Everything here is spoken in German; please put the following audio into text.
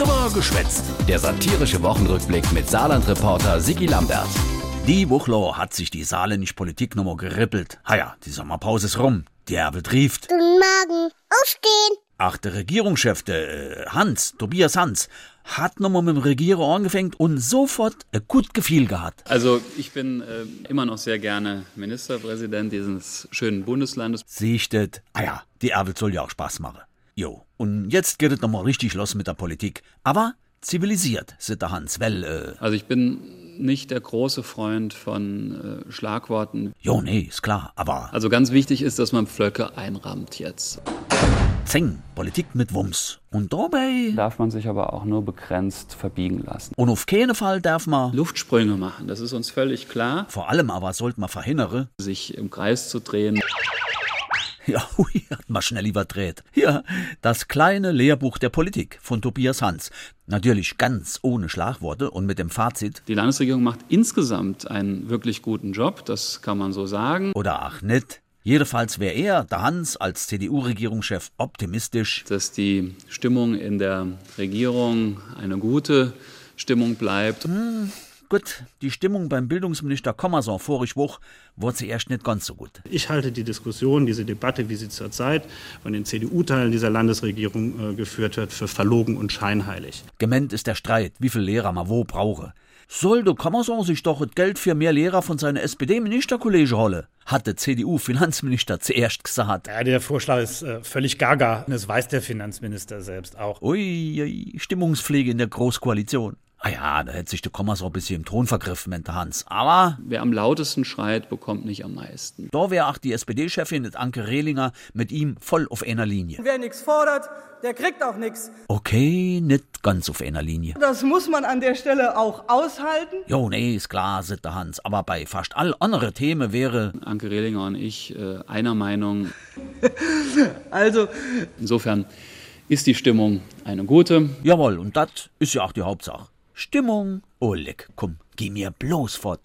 Drüber geschwätzt. Der satirische Wochenrückblick mit Saarland-Reporter Sigi Lambert. Die Wuchlo hat sich die saarländische Politik nochmal gerippelt. Ha ja, die Sommerpause ist rum. Die Erbe trieft. Guten Morgen. Aufstehen. Ach, der Regierungschef, der äh, Hans, Tobias Hans, hat nochmal mit dem Regieren angefangen und sofort ein gut Gefühl gehabt. Also ich bin äh, immer noch sehr gerne Ministerpräsident dieses schönen Bundeslandes. Sichtet. Ah ja, die Erbe soll ja auch Spaß machen. Jo, und jetzt geht es nochmal richtig los mit der Politik. Aber zivilisiert, sagt der Hans, weil, äh, Also ich bin nicht der große Freund von äh, Schlagworten. jo, nee, ist klar, aber Also ganz wichtig ist, dass man Pflöcke einrammt jetzt. Zeng, Politik mit Wumms. Und dabei, Darf man sich aber auch nur begrenzt verbiegen lassen. und auf keinen Fall darf man, Luftsprünge machen, das ist uns völlig klar. vor allem aber sollte man verhindern, Sich im Kreis zu drehen. Ja, hui, hat man schnell überdreht. Ja, das kleine Lehrbuch der Politik von Tobias Hans. Natürlich ganz ohne Schlagworte und mit dem Fazit, Die Landesregierung macht insgesamt einen wirklich guten Job, das kann man so sagen. oder ach nicht. Jedenfalls wäre er, der Hans, als CDU-Regierungschef optimistisch. Dass die Stimmung in der Regierung eine gute Stimmung bleibt. Gut, die Stimmung beim Bildungsminister Kommerson vorig Woche wurde sie erst nicht ganz so gut. Ich halte die Diskussion, diese Debatte, wie sie zurzeit von den CDU-Teilen dieser Landesregierung äh, geführt wird, für verlogen und scheinheilig. Gemeint ist der Streit, wie viel Lehrer man wo brauche. Soll der Kommerson sich doch das Geld für mehr Lehrer von seiner SPD-Ministerkollege holen? Hat der CDU-Finanzminister zuerst gesagt. Ja, der Vorschlag ist äh, völlig gaga. Das weiß der Finanzminister selbst auch. Ui, ui, Stimmungspflege in der Großkoalition. Ah ja, da hätte sich der Kommas auch ein bisschen im Ton vergriffen, meinte Hans. Aber Wer am lautesten schreit, bekommt nicht am meisten. da wäre auch die SPD-Chefin, Anke Rehlinger, mit ihm voll auf einer Linie. Wer nichts fordert, der kriegt auch nichts. Okay, nicht ganz auf einer Linie. Das muss man an der Stelle auch aushalten. Jo, nee, ist klar, sagt der Hans. Aber bei fast all anderen Themen wäre, Anke Rehlinger und ich äh, einer Meinung. Also, Insofern ist die Stimmung eine gute. jawohl, und das ist ja auch die Hauptsache. Stimmung. Leck, komm, geh mir bloß fort.